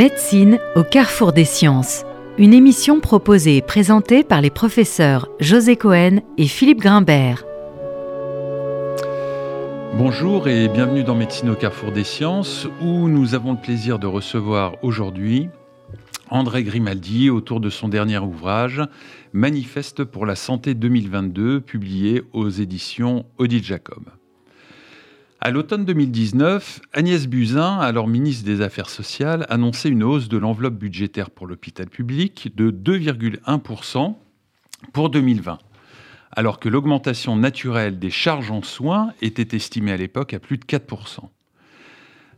Médecine au carrefour des sciences. Une émission proposée et présentée par les professeurs José Cohen et Philippe Grimbert. Bonjour et bienvenue dans Médecine au carrefour des sciences où nous avons le plaisir de recevoir aujourd'hui André Grimaldi autour de son dernier ouvrage Manifeste pour la santé 2022 publié aux éditions Odile Jacob. À l'automne 2019, Agnès Buzyn, alors ministre des Affaires sociales, annonçait une hausse de l'enveloppe budgétaire pour l'hôpital public de 2,1% pour 2020, alors que l'augmentation naturelle des charges en soins était estimée à l'époque à plus de 4%.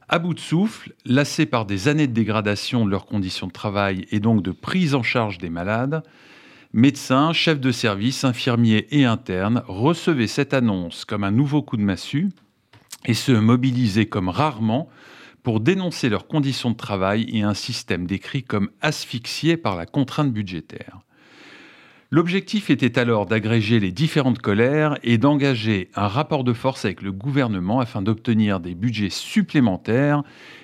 À bout de souffle, lassés par des années de dégradation de leurs conditions de travail et donc de prise en charge des malades, médecins, chefs de service, infirmiers et internes recevaient cette annonce comme un nouveau coup de massue et se mobiliser comme rarement pour dénoncer leurs conditions de travail et un système décrit comme asphyxié par la contrainte budgétaire. L'objectif était alors d'agréger les différentes colères et d'engager un rapport de force avec le gouvernement afin d'obtenir des budgets supplémentaires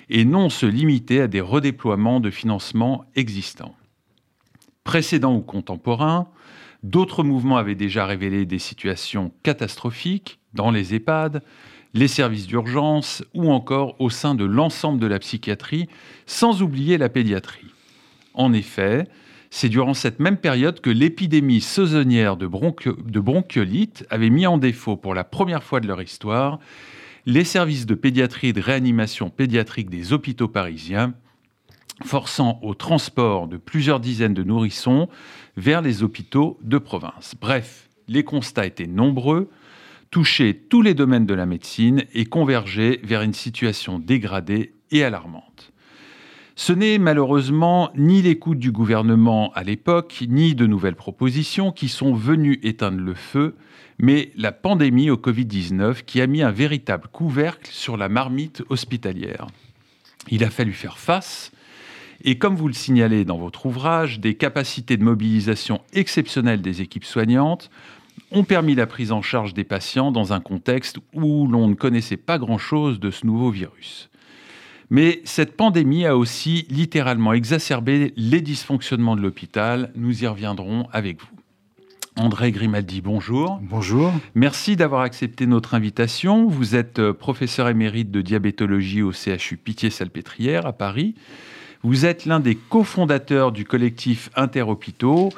et non se limiter à des redéploiements de financement existants. Précédents ou contemporains, d'autres mouvements avaient déjà révélé des situations catastrophiques dans les EHPAD, les services d'urgence ou encore au sein de l'ensemble de la psychiatrie, sans oublier la pédiatrie. En effet, c'est durant cette même période que l'épidémie saisonnière de, de, bronchiolite avait mis en défaut pour la première fois de leur histoire les services de pédiatrie et de réanimation pédiatrique des hôpitaux parisiens, forçant au transport de plusieurs dizaines de nourrissons vers les hôpitaux de province. Bref, les constats étaient nombreux, toucher tous les domaines de la médecine et converger vers une situation dégradée et alarmante. Ce n'est malheureusement ni l'écoute du gouvernement à l'époque, ni de nouvelles propositions qui sont venues éteindre le feu, mais la pandémie au Covid-19 qui a mis un véritable couvercle sur la marmite hospitalière. Il a fallu faire face, et comme vous le signalez dans votre ouvrage, des capacités de mobilisation exceptionnelles des équipes soignantes ont permis la prise en charge des patients dans un contexte où l'on ne connaissait pas grand-chose de ce nouveau virus. Mais cette pandémie a aussi littéralement exacerbé les dysfonctionnements de l'hôpital. Nous y reviendrons avec vous. André Grimaldi, bonjour. Bonjour. Merci d'avoir accepté notre invitation. Vous êtes euh, professeur émérite de diabétologie au CHU Pitié-Salpêtrière à Paris. Vous êtes l'un des cofondateurs du collectif Interhôpitaux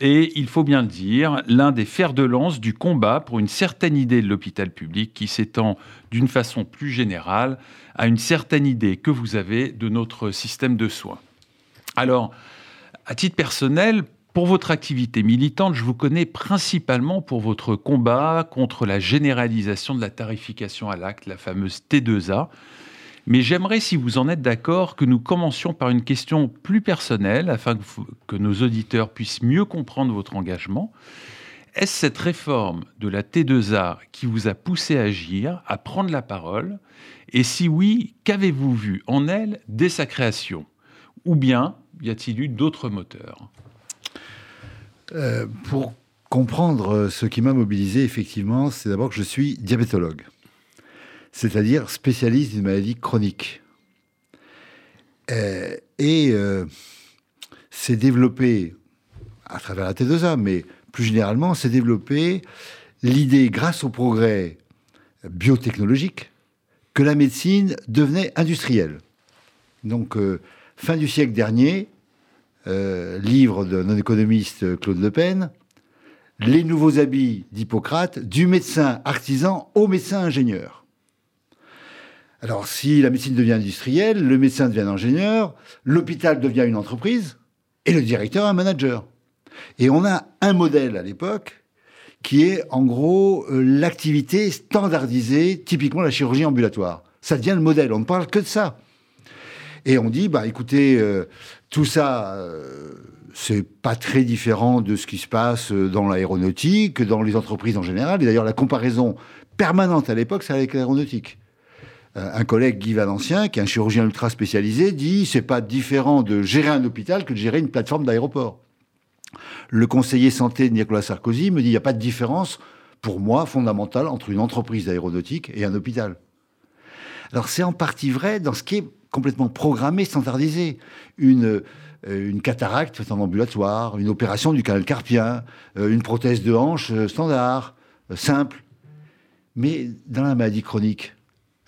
et, il faut bien le dire, l'un des fers de lance du combat pour une certaine idée de l'hôpital public qui s'étend d'une façon plus générale à une certaine idée que vous avez de notre système de soins. Alors, à titre personnel, pour votre activité militante, je vous connais principalement pour votre combat contre la généralisation de la tarification à l'acte, la fameuse T2A, mais j'aimerais, si vous en êtes d'accord, que nous commencions par une question plus personnelle afin que, nos auditeurs puissent mieux comprendre votre engagement. Est-ce cette réforme de la T2A qui vous a poussé à agir, à prendre la parole? Et si oui, qu'avez-vous vu en elle dès sa création? Ou bien y a-t-il eu d'autres moteurs? Euh, Pour comprendre ce qui m'a mobilisé, effectivement, c'est d'abord que je suis diabétologue c'est-à-dire spécialiste d'une maladie chronique. Euh, et euh, c'est développé à travers la T2A, mais plus généralement, c'est développé l'idée, grâce au progrès biotechnologique, que la médecine devenait industrielle. Donc, euh, fin du siècle dernier, livre de non-économiste Claude Le Pen, Les nouveaux habits d'Hippocrate, du médecin artisan au médecin ingénieur. Alors, si la médecine devient industrielle, le médecin devient ingénieur, l'hôpital devient une entreprise, et le directeur un manager. Et on a un modèle à l'époque qui est en gros euh, l'activité standardisée, typiquement la chirurgie ambulatoire. Ça devient le modèle, on ne parle que de ça. Et on dit, bah écoutez, euh, tout ça, euh, c'est pas très différent de ce qui se passe dans l'aéronautique, dans les entreprises en général. Et d'ailleurs, la comparaison permanente à l'époque, c'est avec l'aéronautique. Euh, un collègue, Guy Valencien, qui est un chirurgien ultra spécialisé, dit c'est pas différent de gérer un hôpital que de gérer une plateforme d'aéroport. Le conseiller santé de Nicolas Sarkozy me dit il n'y a pas de différence, pour moi, fondamentale, entre une entreprise d'aéronautique et un hôpital. Alors c'est en partie vrai dans ce qui est complètement programmé, standardisé. Une, euh, cataracte en ambulatoire, une opération du canal carpien, euh, une prothèse de hanche standard, simple. Mais dans la maladie chronique,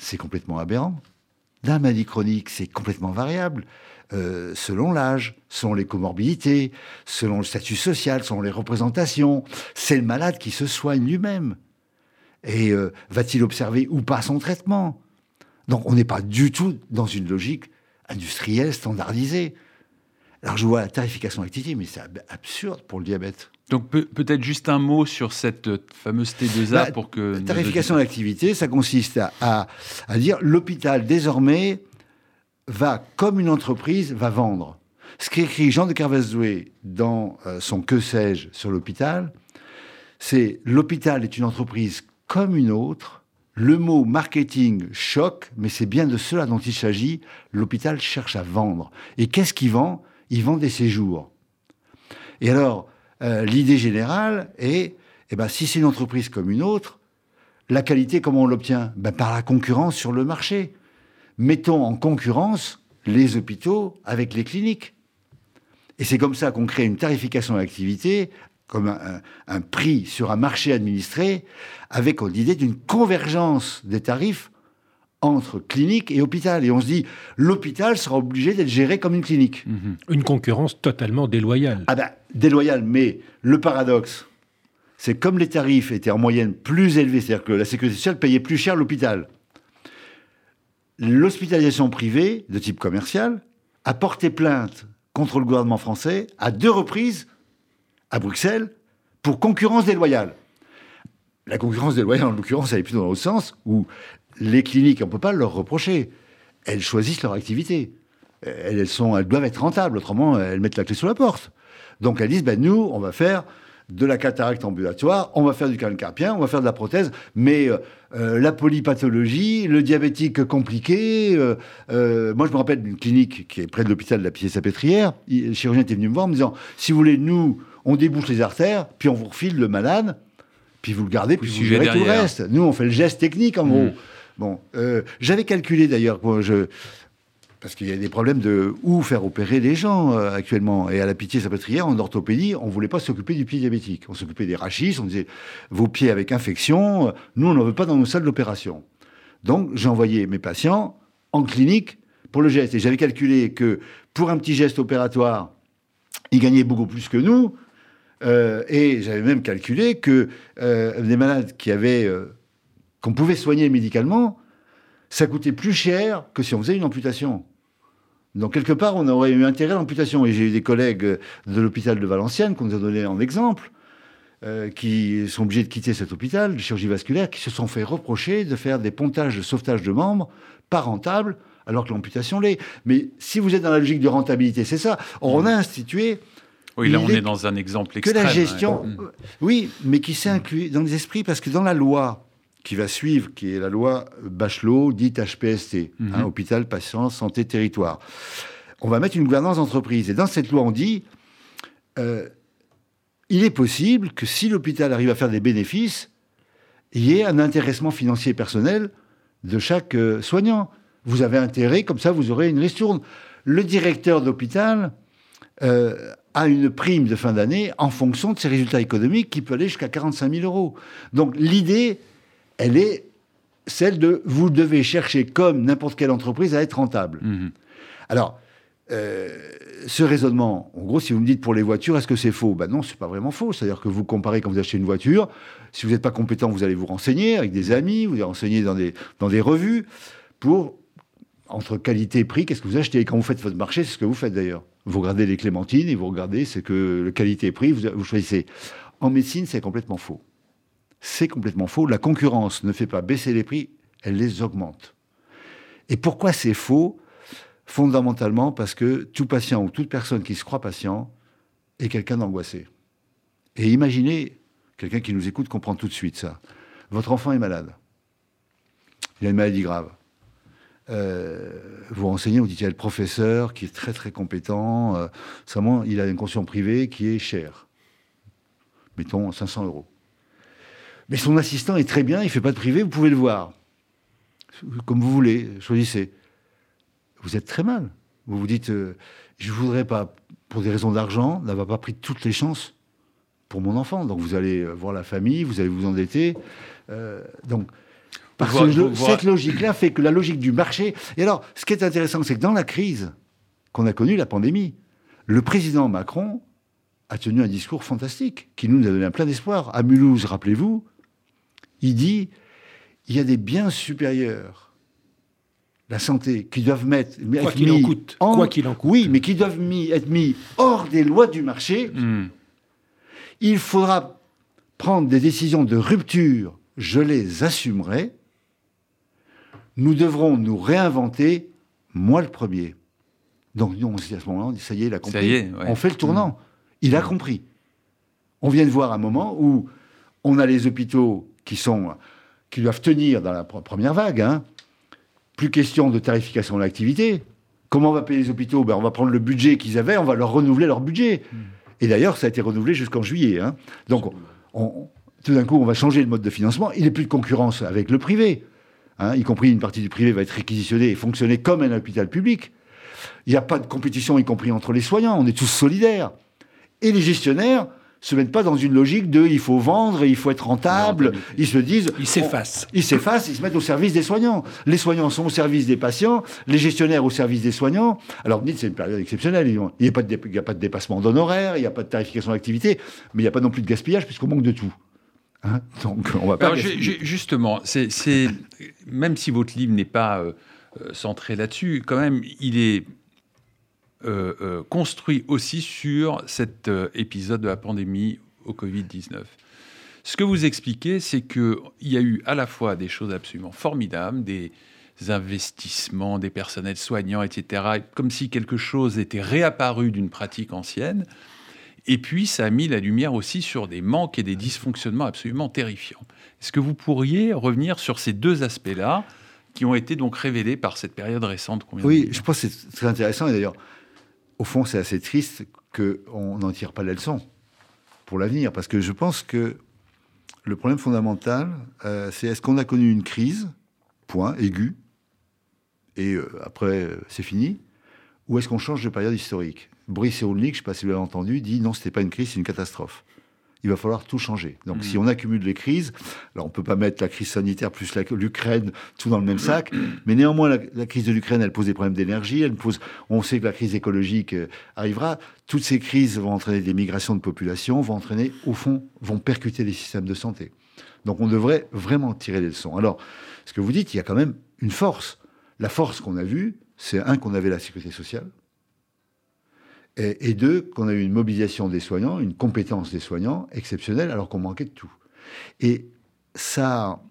c'est complètement aberrant. La maladie chronique, c'est complètement variable. selon l'âge, selon les comorbidités, selon le statut social, selon les représentations. C'est le malade qui se soigne lui-même. Et va-t-il observer ou pas son traitement? Donc on n'est pas du tout dans une logique industrielle standardisée. Alors je vois la tarification activité, mais c'est absurde pour le diabète. Donc peut-être juste un mot sur cette euh, fameuse T2A bah, pour que... La tarification d'activité, ça consiste à, dire l'hôpital désormais va, comme une entreprise, va vendre. Ce qu'écrit Jean de Carvazoué dans euh, son Que sais-je sur l'hôpital, c'est l'hôpital est une entreprise comme une autre. Le mot marketing choque, mais c'est bien de cela dont il s'agit. L'hôpital cherche à vendre. Et qu'est-ce qu'il vend? Ils vendent des séjours. Et alors, euh, l'idée générale est, eh ben, si c'est une entreprise comme une autre, la qualité, comment on l'obtient? Ben, Par la concurrence sur le marché. Mettons en concurrence les hôpitaux avec les cliniques. Et c'est comme ça qu'on crée une tarification d'activité, comme un, un, prix sur un marché administré, avec l'idée d'une convergence des tarifs entre clinique et hôpital. Et on se dit, l'hôpital sera obligé d'être géré comme une clinique. Mhm. Une concurrence totalement déloyale. Ah ben, déloyale, mais le paradoxe, c'est comme les tarifs étaient en moyenne plus élevés, c'est-à-dire que la sécurité sociale payait plus cher l'hôpital, l'hospitalisation privée, de type commercial, a porté plainte contre le gouvernement français à deux reprises à Bruxelles pour concurrence déloyale. La concurrence déloyale, en l'occurrence, elle est plutôt dans l'autre sens, où les cliniques, on ne peut pas leur reprocher. Elles choisissent leur activité. Elles, sont, elles doivent être rentables, autrement, elles mettent la clé sous la porte. Donc elles disent, ben, nous, on va faire de la cataracte ambulatoire, on va faire du canal carpien, on va faire de la prothèse, mais euh, euh, la polypathologie, le diabétique compliqué. Euh, moi, je me rappelle d'une clinique qui est près de l'hôpital de la Pied-Sapétrière. Le chirurgien était venu me voir en me disant si vous voulez, nous, on débouche les artères, puis on vous refile le malade, puis vous le gardez, puis vous, gérez tout le reste. Nous, on fait le geste technique, en gros. Mmh. Bon, euh, j'avais calculé d'ailleurs, je, parce qu'il y a des problèmes de où faire opérer les gens euh, actuellement. Et à la pitié salpêtrière, en orthopédie, on ne voulait pas s'occuper du pied diabétique. On s'occupait des rachis, on disait vos pieds avec infection, nous on n'en veut pas dans nos salles d'opération. Donc envoyé mes patients en clinique pour le geste. Et j'avais calculé que pour un petit geste opératoire, ils gagnaient beaucoup plus que nous. Euh, et j'avais même calculé que des malades qui avaient qu'on pouvait soigner médicalement, ça coûtait plus cher que si on faisait une amputation. Donc, quelque part, on aurait eu intérêt à l'amputation. Et j'ai eu des collègues de l'hôpital de Valenciennes qu'on nous a donné en exemple, euh, qui sont obligés de quitter cet hôpital de chirurgie vasculaire, qui se sont fait reprocher de faire des pontages de sauvetage de membres pas rentables, alors que l'amputation l'est. Mais si vous êtes dans la logique de rentabilité, c'est ça. on a institué. Oui, là, on est dans un exemple extrême. Que la gestion. Oui, mais qui s'est inclus dans les esprits, parce que dans la loi, qui va suivre, qui est la loi Bachelot, dite HPST, mhm. hein, Hôpital, Patient, Santé, Territoire. On va mettre une gouvernance d'entreprise. Et dans cette loi, on dit, euh, il est possible que si l'hôpital arrive à faire des bénéfices, il y ait un intéressement financier personnel de chaque euh, soignant. Vous avez intérêt, comme ça, vous aurez une ristourne. Le directeur d'hôpital euh, a une prime de fin d'année en fonction de ses résultats économiques qui peut aller jusqu'à 45 000 euros. Donc l'idée, elle est celle de vous devez chercher, comme n'importe quelle entreprise, à être rentable. Mhm. Alors, euh, ce raisonnement, en gros, si vous me dites pour les voitures, est-ce que c'est faux? Ben non, c'est pas vraiment faux. C'est-à-dire que vous comparez quand vous achetez une voiture, si vous n'êtes pas compétent, vous allez vous renseigner avec des amis, vous allez renseigner dans des, dans des revues pour, entre qualité et prix, qu'est-ce que vous achetez Et quand vous faites votre marché, c'est ce que vous faites d'ailleurs. Vous regardez les clémentines et vous regardez ce que le qualité et prix, vous choisissez. En médecine, c'est complètement faux. C'est complètement faux. La concurrence ne fait pas baisser les prix, elle les augmente. Et pourquoi c'est faux? Fondamentalement parce que tout patient ou toute personne qui se croit patient est quelqu'un d'angoissé. Et imaginez, quelqu'un qui nous écoute comprend tout de suite ça. Votre enfant est malade. Il a une maladie grave. Euh, vous renseignez, vous dites il y a le professeur qui est très très compétent, euh, seulement il a une conscience privée qui est chère. Mettons 500 euros. Mais son assistant est très bien, il fait pas de privé, vous pouvez le voir. comme vous voulez, choisissez. Vous êtes très mal. Vous vous dites, euh, je ne voudrais pas, pour des raisons d'argent, n'avoir pas pris toutes les chances pour mon enfant. Donc vous allez euh, voir la famille, vous allez vous endetter. Donc, parce que cette logique-là fait que la logique du marché. Et alors, ce qui est intéressant, c'est que dans la crise qu'on a connue, la pandémie, le président Macron a tenu un discours fantastique qui nous a donné un plein d'espoir. À Mulhouse, rappelez-vous, il dit il y a des biens supérieurs, la santé, qui doivent mettre, Quoi être qu'il en mis coûte. Quoi qu'il en coûte. Oui, mais qui doivent mis- être mis hors des lois du marché. Hmm. Il faudra prendre des décisions de rupture. Je les assumerai. Nous devrons nous réinventer, moi le premier. Donc nous, on s'est dit à ce moment-là, ça y est, il a compris. y est, ouais. On fait le tournant. Il a compris. On vient de voir un moment où on a les hôpitaux qui sont qui doivent tenir dans la pre- première vague. hein. Plus question de tarification de l'activité. Comment on va payer les hôpitaux? Ben, On va prendre le budget qu'ils avaient, on va leur renouveler leur budget. Et d'ailleurs, ça a été renouvelé jusqu'en juillet. hein. Donc, on- on- tout d'un coup, on va changer le mode de financement. Il n'y a plus de concurrence avec le privé. Hein, y compris une partie du privé va être réquisitionnée et fonctionner comme un hôpital public. Il n'y a pas de compétition, y compris entre les soignants. On est tous solidaires. Et les gestionnaires se mettent pas dans une logique de il faut vendre, il faut être rentable. Ils se disent Ils s'effacent. ils s'effacent, ils se mettent au service des soignants. Les soignants sont au service des patients, les gestionnaires au service des soignants. Alors, dites, c'est une période exceptionnelle. Il n'y a, pas de dé- il y a pas de dépassement d'honoraires, il n'y a pas de tarification d'activité, mais il n'y a pas non plus de gaspillage, puisqu'on manque de tout. Hein Donc, on va pas. Alors, justement, c'est, même si votre livre n'est pas euh, centré là-dessus, quand même, il est euh, euh, construit aussi sur cet épisode de la pandémie au Covid-19. Ce que vous expliquez, c'est qu'il y a eu à la fois des choses absolument formidables, des investissements, des personnels soignants, etc., comme si quelque chose était réapparu d'une pratique ancienne. Et puis, ça a mis la lumière aussi sur des manques et des dysfonctionnements absolument terrifiants. Est-ce que vous pourriez revenir sur ces deux aspects-là qui ont été donc révélés par cette période récente Oui, je pense que c'est très intéressant. Et d'ailleurs, au fond, c'est assez triste qu'on n'en tire pas la leçon pour l'avenir. Parce que je pense que le problème fondamental, euh, c'est est-ce qu'on a connu une crise, point, aiguë, et euh, après, euh, c'est fini, ou est-ce qu'on change de période historique? Boris Cyrulnik, je ne sais pas si vous l'avez entendu, dit non, ce n'était pas une crise, c'est une catastrophe. Il va falloir tout changer. Donc, Mm. si on accumule les crises, alors on ne peut pas mettre la crise sanitaire plus l'Ukraine tout dans le même sac, mais néanmoins, la, la crise de l'Ukraine, elle pose des problèmes d'énergie, elle pose, on sait que la crise écologique euh, arrivera. Toutes ces crises vont entraîner des migrations de population, vont entraîner, au fond, vont percuter les systèmes de santé. Donc, on devrait vraiment tirer des leçons. Alors, ce que vous dites, il y a quand même une force. La force qu'on a vue, c'est un, qu'on avait la sécurité sociale, et, deux, qu'on a eu une mobilisation des soignants, une compétence des soignants exceptionnelle, alors qu'on manquait de tout. Et ça a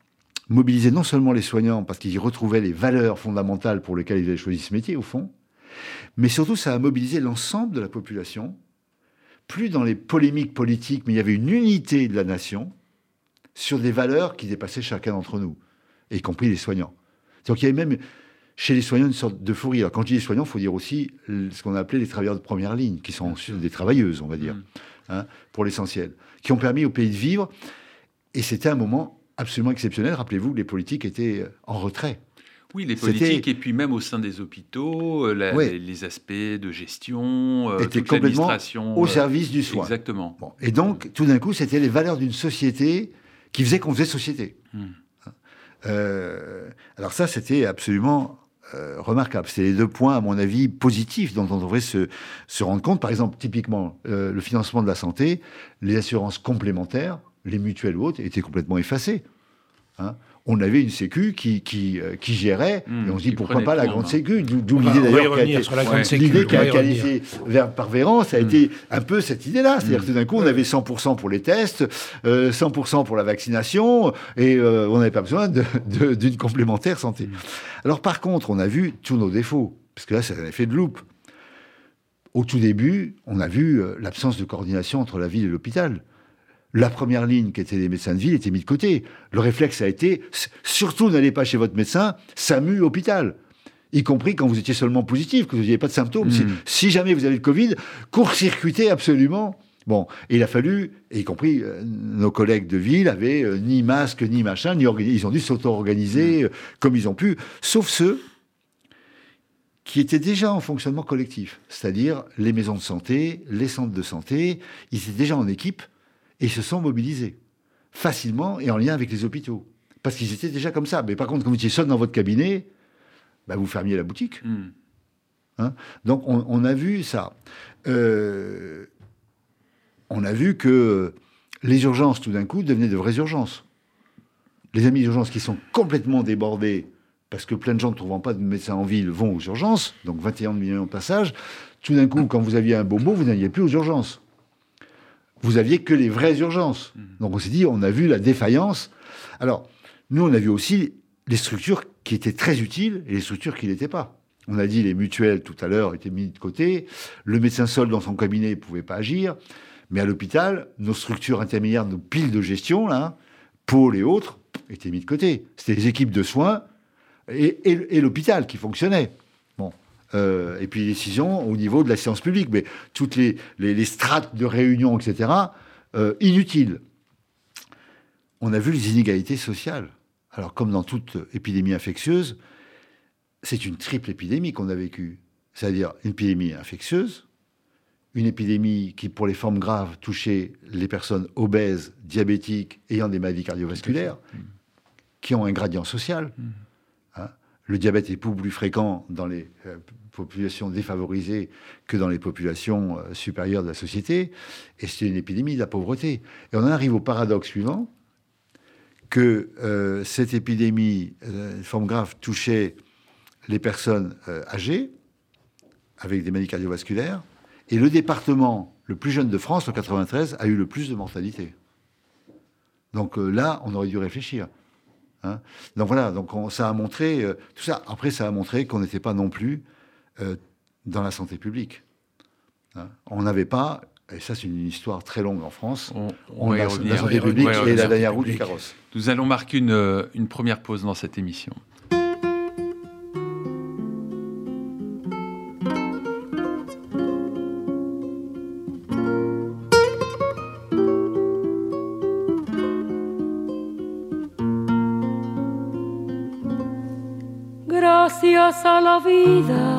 mobilisé non seulement les soignants, parce qu'ils y retrouvaient les valeurs fondamentales pour lesquelles ils avaient choisi ce métier, au fond, mais surtout, ça a mobilisé l'ensemble de la population, plus dans les polémiques politiques, mais il y avait une unité de la nation sur des valeurs qui dépassaient chacun d'entre nous, y compris les soignants. Donc il y avait même chez les soignants une sorte de fou rire. Quand je dis les soignants, il faut dire aussi ce qu'on a appelé les travailleurs de première ligne, qui sont des travailleuses, on va dire, Mm. hein, pour l'essentiel, qui ont permis au pays de vivre. Et c'était un moment absolument exceptionnel. Rappelez-vous, les politiques étaient euh, en retrait. Oui, les politiques, et puis même au sein des hôpitaux, euh, la- Ouais. les, les aspects de gestion, euh, Étaient complètement Au euh, service du soin. Exactement. Bon. Et donc, tout d'un coup, c'était les valeurs d'une société qui faisait qu'on faisait société. Hmm. Euh, alors ça, c'était absolument euh, remarquable. C'est les deux points, à mon avis, positifs dont on devrait se, se rendre compte. Par exemple, typiquement, euh, le financement de la santé, les assurances complémentaires, les mutuelles ou autres, étaient complètement effacées. Hein. On avait une sécu qui, qui, euh, qui gérait, Hmm, et on se dit pourquoi pas la grande main. sécu, d'où l'idée d'ailleurs. L'idée qui a vers, par Véran, ça a Mm. été un peu cette idée-là. C'est-à-dire Mm. que tout d'un coup, on avait 100% pour les tests, euh, 100% pour la vaccination, et euh, on n'avait pas besoin d'une complémentaire santé. Alors par contre, on a vu tous nos défauts, parce que là, c'est un effet de loupe. Au tout début, on a vu euh, l'absence de coordination entre la ville et l'hôpital. La première ligne, qui était les médecins de ville, était mise de côté. Le réflexe a été, surtout n'allez pas chez votre médecin, SAMU hôpital. Y compris quand vous étiez seulement positif, que vous n'aviez pas de symptômes. Si, Mm. si jamais vous avez le Covid, court-circuitez absolument Bon, et il a fallu, y compris euh, nos collègues de ville, avaient euh, ni masque, ni machin, ni ils ont dû s'auto-organiser euh, comme ils ont pu, sauf ceux qui étaient déjà en fonctionnement collectif, c'est-à-dire les maisons de santé, les centres de santé, ils étaient déjà en équipe et ils se sont mobilisés facilement et en lien avec les hôpitaux. Parce qu'ils étaient déjà comme ça. Mais par contre, quand vous étiez seul dans votre cabinet, bah, vous fermiez la boutique. Hmm. Hein? Donc on, a vu ça. Euh, on a vu que les urgences, tout d'un coup, devenaient de vraies urgences. Les amis d'urgence qui sont complètement débordés parce que plein de gens ne trouvant pas de médecin en ville vont aux urgences, donc 21 millions de passages. Tout d'un coup, quand vous aviez un bobo, vous n'alliez plus aux urgences. Vous aviez que les vraies urgences. Mmh. Donc on s'est dit, on a vu la défaillance. Alors, nous, on a vu aussi les structures qui étaient très utiles et les structures qui n'étaient pas. On a dit les mutuelles tout à l'heure étaient mis de côté. Le médecin seul dans son cabinet ne pouvait pas agir. Mais à l'hôpital, nos structures intermédiaires, nos piles de gestion, là, pôles et autres, étaient mis de côté. C'était les équipes de soins et, l'hôpital qui fonctionnait. Euh, et puis les décisions au niveau de la séance publique. Mais toutes les, strates de réunion, etc., euh, inutiles. On a vu les inégalités sociales. Alors, comme dans toute épidémie infectieuse, c'est une triple épidémie qu'on a vécue. C'est-à-dire une épidémie infectieuse, une épidémie qui, pour les formes graves, touchait les personnes obèses, diabétiques, ayant des maladies cardiovasculaires, qui ont un gradient social. Mm. Hein. le diabète est beaucoup plus fréquent dans les euh, populations défavorisées que dans les populations euh, supérieures de la société, et c'est une épidémie de la pauvreté. Et on en arrive au paradoxe suivant, que euh, cette épidémie, une forme grave, touchait les personnes âgées, avec des maladies cardiovasculaires, et le département le plus jeune de France, en 93, a eu le plus de mortalité. Donc euh, là, on aurait dû réfléchir. Hein. donc voilà, donc ça a montré euh, tout ça. Après, ça a montré qu'on n'était pas non plus euh, dans la santé publique. Hein. on n'avait pas, et ça c'est une histoire très longue en France, on, la, santé publique et la dernière roue du carrosse. Nous allons marquer une, une première pause dans cette émission. a la vida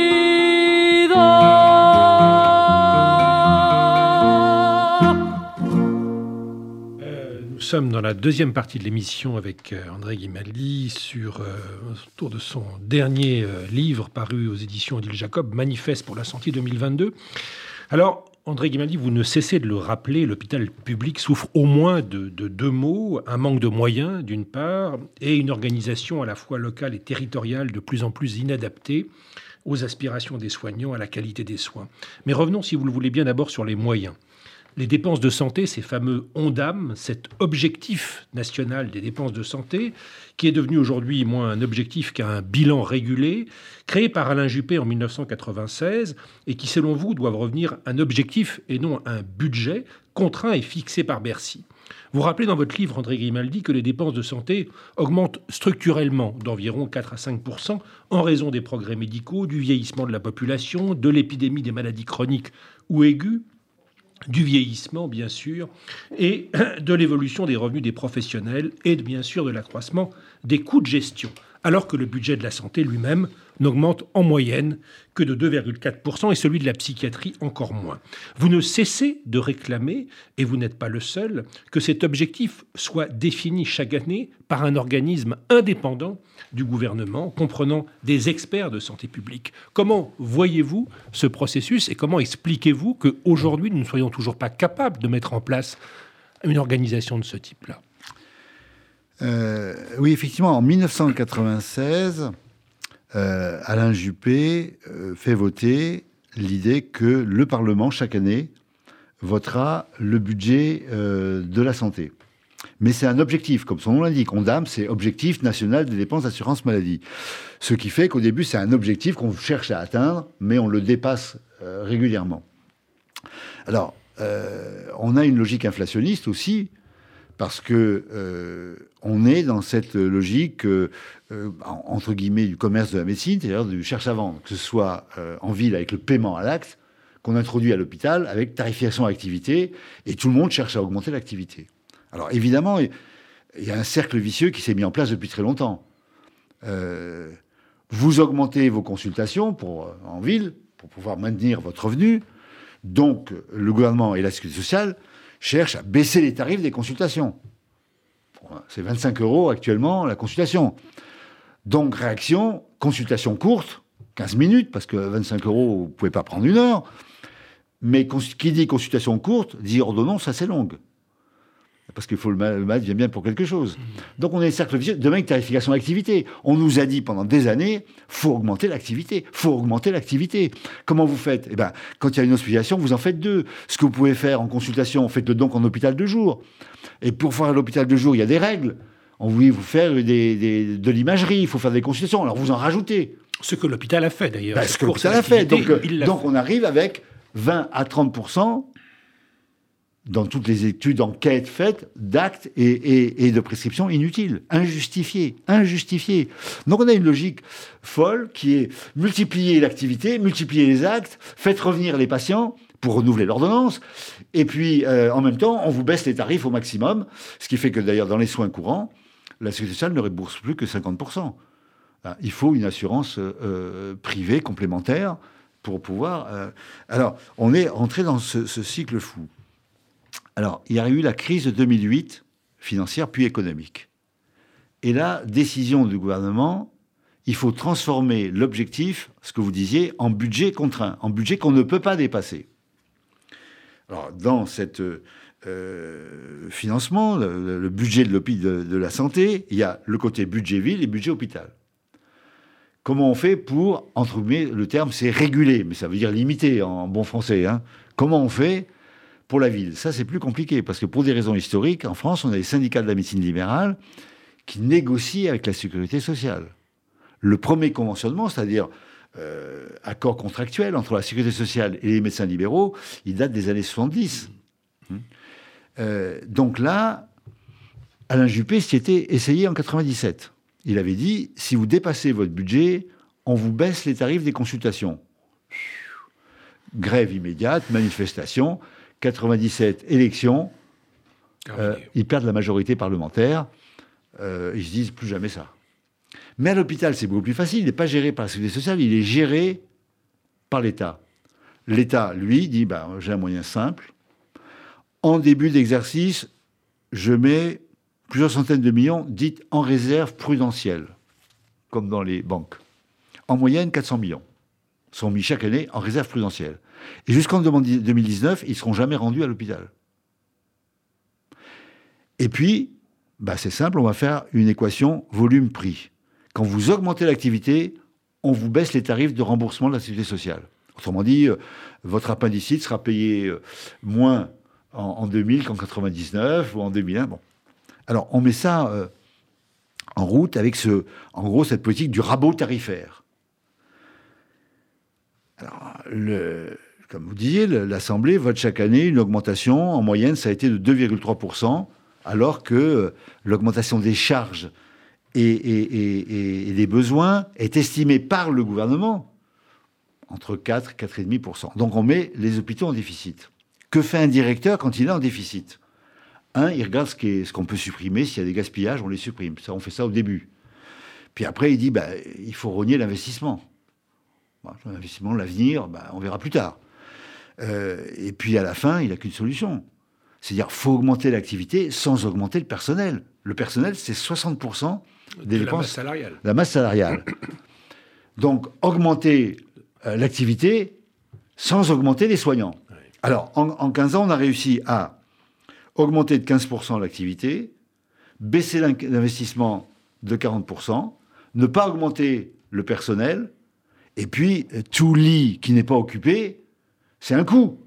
Sommes dans la deuxième partie de l'émission avec euh, André Guimaldi sur, euh, autour de son dernier livre paru aux éditions Odile Jacob, Manifeste pour la santé 2022. Alors, André Guimaldi, vous ne cessez de le rappeler, l'hôpital public souffre au moins de, deux mots, un manque de moyens d'une part, et une organisation à la fois locale et territoriale de plus en plus inadaptée aux aspirations des soignants, à la qualité des soins. Mais revenons, si vous le voulez bien, d'abord sur les moyens. Les dépenses de santé, ces fameux ONDAM, cet objectif national des dépenses de santé, qui est devenu aujourd'hui moins un objectif qu'un bilan régulé, créé par Alain Juppé en 1996 et qui, selon vous, doivent revenir un objectif et non un budget contraint et fixé par Bercy. Vous rappelez dans votre livre, André Grimaldi, que les dépenses de santé augmentent structurellement d'environ 4 à 5% en raison des progrès médicaux, du vieillissement de la population, de l'épidémie des maladies chroniques ou aiguës, du vieillissement, bien sûr, et de l'évolution des revenus des professionnels et, bien sûr, de l'accroissement des coûts de gestion, alors que le budget de la santé lui-même n'augmente en moyenne que de 2,4% et celui de la psychiatrie encore moins. Vous ne cessez de réclamer, et vous n'êtes pas le seul, que cet objectif soit défini chaque année par un organisme indépendant du gouvernement, comprenant des experts de santé publique. Comment voyez-vous ce processus et comment expliquez-vous qu'aujourd'hui nous ne soyons toujours pas capables de mettre en place une organisation de ce type-là? Euh, Oui, effectivement, en 1996, euh, Alain Juppé euh, fait voter l'idée que le Parlement, chaque année, votera le budget de la santé. Mais c'est un objectif, comme son nom l'indique. ONDAM, c'est Objectif national des dépenses d'assurance maladie. Ce qui fait qu'au début, c'est un objectif qu'on cherche à atteindre, mais on le dépasse régulièrement. Alors, on a une logique inflationniste aussi, parce que euh, on est dans cette logique euh, euh, entre guillemets du commerce de la médecine, c'est-à-dire du cherche à vendre, que ce soit en ville avec le paiement à l'acte qu'on introduit à l'hôpital avec tarification à l'activité, et tout le monde cherche à augmenter l'activité. Alors évidemment, il y a un cercle vicieux qui s'est mis en place depuis très longtemps. vous augmentez vos consultations pour, en ville pour pouvoir maintenir votre revenu, donc le gouvernement et la sécurité sociale cherche à baisser les tarifs des consultations. C'est 25 euros actuellement la consultation. Donc réaction, consultation courte, 15 minutes, parce que 25 euros, vous ne pouvez pas prendre une heure. Mais qui dit consultation courte, dit ordonnance assez longue parce qu'il faut le mal, vient bien pour quelque chose. Donc on est cercle vicieux. Demain, une tarification d'activité. On nous a dit pendant des années, faut augmenter l'activité, faut augmenter l'activité. Comment vous faites? Eh ben, quand il y a une hospitalisation, vous en faites deux. Ce que vous pouvez faire en consultation, faites-le donc en hôpital de jour. Et pour faire l'hôpital de jour, il y a des règles. On voulait vous faire de l'imagerie, il faut faire des consultations. Alors vous en rajoutez. Ce que l'hôpital a fait d'ailleurs. Ben, ce que l'hôpital a fait. Donc, donc on arrive avec 20 à 30 dans toutes les études, enquêtes faites, d'actes et, de prescriptions inutiles, injustifiées, injustifiées. Donc on a une logique folle qui est multiplier l'activité, multiplier les actes, faites revenir les patients pour renouveler l'ordonnance, et puis euh, en même temps on vous baisse les tarifs au maximum, ce qui fait que d'ailleurs dans les soins courants, la Sécurité sociale ne rembourse plus que 50%. Il faut une assurance euh, privée complémentaire pour pouvoir... Euh, alors on est entré dans ce cycle fou. Alors, il y a eu la crise de 2008, financière puis économique. Et là, décision du gouvernement, il faut transformer l'objectif, ce que vous disiez, en budget contraint, en budget qu'on ne peut pas dépasser. Alors, dans cet euh, financement, le, budget de, la santé, il y a le côté budget ville et budget hôpital. Comment on fait pour, entre guillemets, le terme c'est réguler, mais ça veut dire limiter en bon français. Hein. Comment on fait pour la ville. Ça, c'est plus compliqué, parce que pour des raisons historiques, en France, on a les syndicats de la médecine libérale qui négocient avec la sécurité sociale. Le premier conventionnement, c'est-à-dire euh, accord contractuel entre la sécurité sociale et les médecins libéraux, il date des années 70. Hum. Euh, donc là, Alain Juppé s'y était essayé en 97. Il avait dit, si vous dépassez votre budget, on vous baisse les tarifs des consultations. Grève immédiate, manifestation. 97 élections, euh, ils perdent la majorité parlementaire. Euh, ils se disent plus jamais ça. Mais à l'hôpital, c'est beaucoup plus facile. Il n'est pas géré par la sécurité sociale, il est géré par l'État. L'État, lui, dit bah, j'ai un moyen simple. En début d'exercice, je mets plusieurs centaines de millions dites en réserve prudentielle, comme dans les banques. En moyenne, 400 millions sont mis chaque année en réserve prudentielle. Et jusqu'en 2019, ils ne seront jamais rendus à l'hôpital. Et puis, bah c'est simple, on va faire une équation volume-prix. Quand vous augmentez l'activité, on vous baisse les tarifs de remboursement de la sécurité sociale. Autrement dit, euh, votre appendicite sera payé euh, moins en, 2000 qu'en 99 ou en 2001. Bon. Alors, on met ça euh, en route avec ce, en gros, cette politique du rabot tarifaire. Alors, le, comme vous disiez, l'Assemblée vote chaque année une augmentation, en moyenne, ça a été de 2,3%, alors que euh, l'augmentation des charges et, des besoins est estimée par le gouvernement entre 4 et 4,5%. Donc on met les hôpitaux en déficit. Que fait un directeur quand il est en déficit? Un, il regarde ce qu'on peut supprimer. S'il y a des gaspillages, on les supprime. Ça, on fait ça au début. Puis après, il dit bah, il faut rogner l'investissement. l'investissement, l'avenir, bah, on verra plus tard. Euh, et puis à la fin, il n'a qu'une solution. C'est-à-dire, faut augmenter l'activité sans augmenter le personnel. Le personnel, c'est 60% des de dépenses. La masse salariale. La masse salariale. Donc, augmenter euh, l'activité sans augmenter les soignants. Alors, en, en, 15 ans, on a réussi à augmenter de 15% l'activité, baisser l'investissement de 40%, ne pas augmenter le personnel, et puis euh, tout lit qui n'est pas occupé, c'est un coût.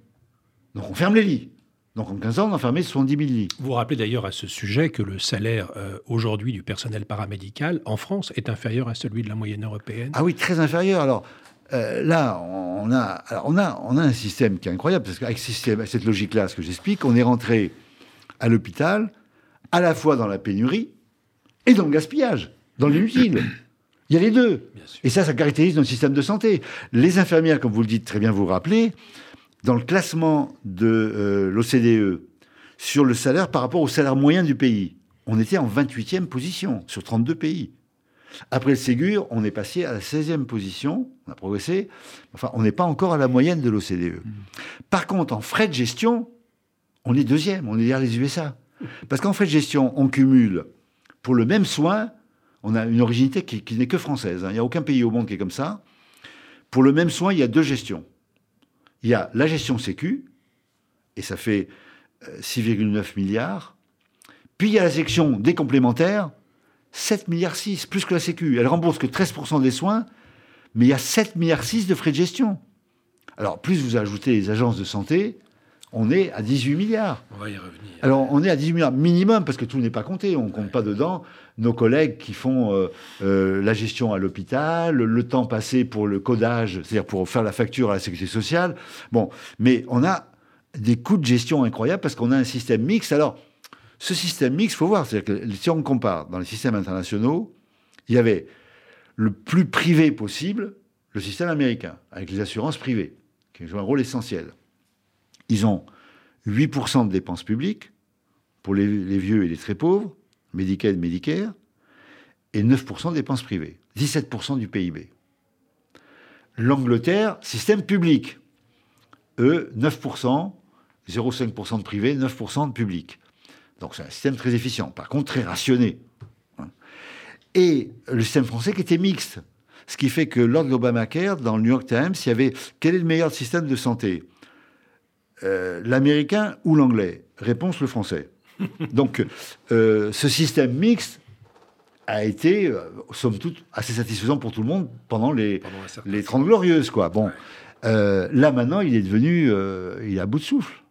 Donc on ferme les lits. Donc en 15 ans, on a fermé 70 000 lits. Vous rappelez d'ailleurs à ce sujet que le salaire euh, aujourd'hui du personnel paramédical en France est inférieur à celui de la moyenne européenne? Ah oui, très inférieur. Alors euh, là, on a, alors on, a, on a un système qui est incroyable, parce qu'avec cette logique-là, ce que j'explique, on est rentré à l'hôpital à la fois dans la pénurie et dans le gaspillage, dans l'inutile. Il y a les deux. Et ça, ça caractérise notre système de santé. Les infirmières, comme vous le dites très bien, vous vous rappelez, dans le classement de euh, l'OCDE sur le salaire par rapport au salaire moyen du pays, on était en 28e position sur 32 pays. Après le Ségur, on est passé à la 16e position, on a progressé, enfin, on n'est pas encore à la moyenne de l'OCDE. Mmh. Par contre, en frais de gestion, on est deuxième, on est derrière les USA. Parce qu'en frais de gestion, on cumule pour le même soin, on a une originalité qui, n'est que française. Hein. Il n'y a aucun pays au monde qui est comme ça. Pour le même soin, il y a deux gestions il y a la gestion sécu, et ça fait 6,9 euh, milliards. Puis il y a la section des complémentaires, 7 milliards 6, plus que la sécu. Elle rembourse que 13% des soins, mais il y a 7 milliards 6 de frais de gestion. Alors, plus vous ajoutez les agences de santé, on est à 18 milliards. On va y revenir. Alors, on est à 18 milliards minimum, parce que tout n'est pas compté. On ne compte pas dedans nos collègues qui font euh, euh, la gestion à l'hôpital, le, temps passé pour le codage, c'est-à-dire pour faire la facture à la sécurité sociale. Bon, mais on a des coûts de gestion incroyables parce qu'on a un système mixte. Alors, ce système mixte, il faut voir, c'est-à-dire que si on compare dans les systèmes internationaux, il y avait le plus privé possible le système américain, avec les assurances privées, qui jouent un rôle essentiel. Ils ont 8% de dépenses publiques pour les, vieux et les très pauvres, Medicaid, Medicare, et 9% de dépenses privées, 17% du PIB. L'Angleterre, système public, eux, 9%, 0,5% de privé, 9% de public. Donc c'est un système très efficient, par contre très rationné. Et le système français qui était mixte. Ce qui fait que lors de l'Obamacare, dans le New York Times, il y avait quel est le meilleur système de santé? Euh, L'américain ou l'anglais? Réponse le français. Donc euh, ce système mixte a été, euh, somme toute, assez satisfaisant pour tout le monde pendant les, les 30 glorieuses. Quoi. Bon, là maintenant, il est devenu, il est à bout de souffle.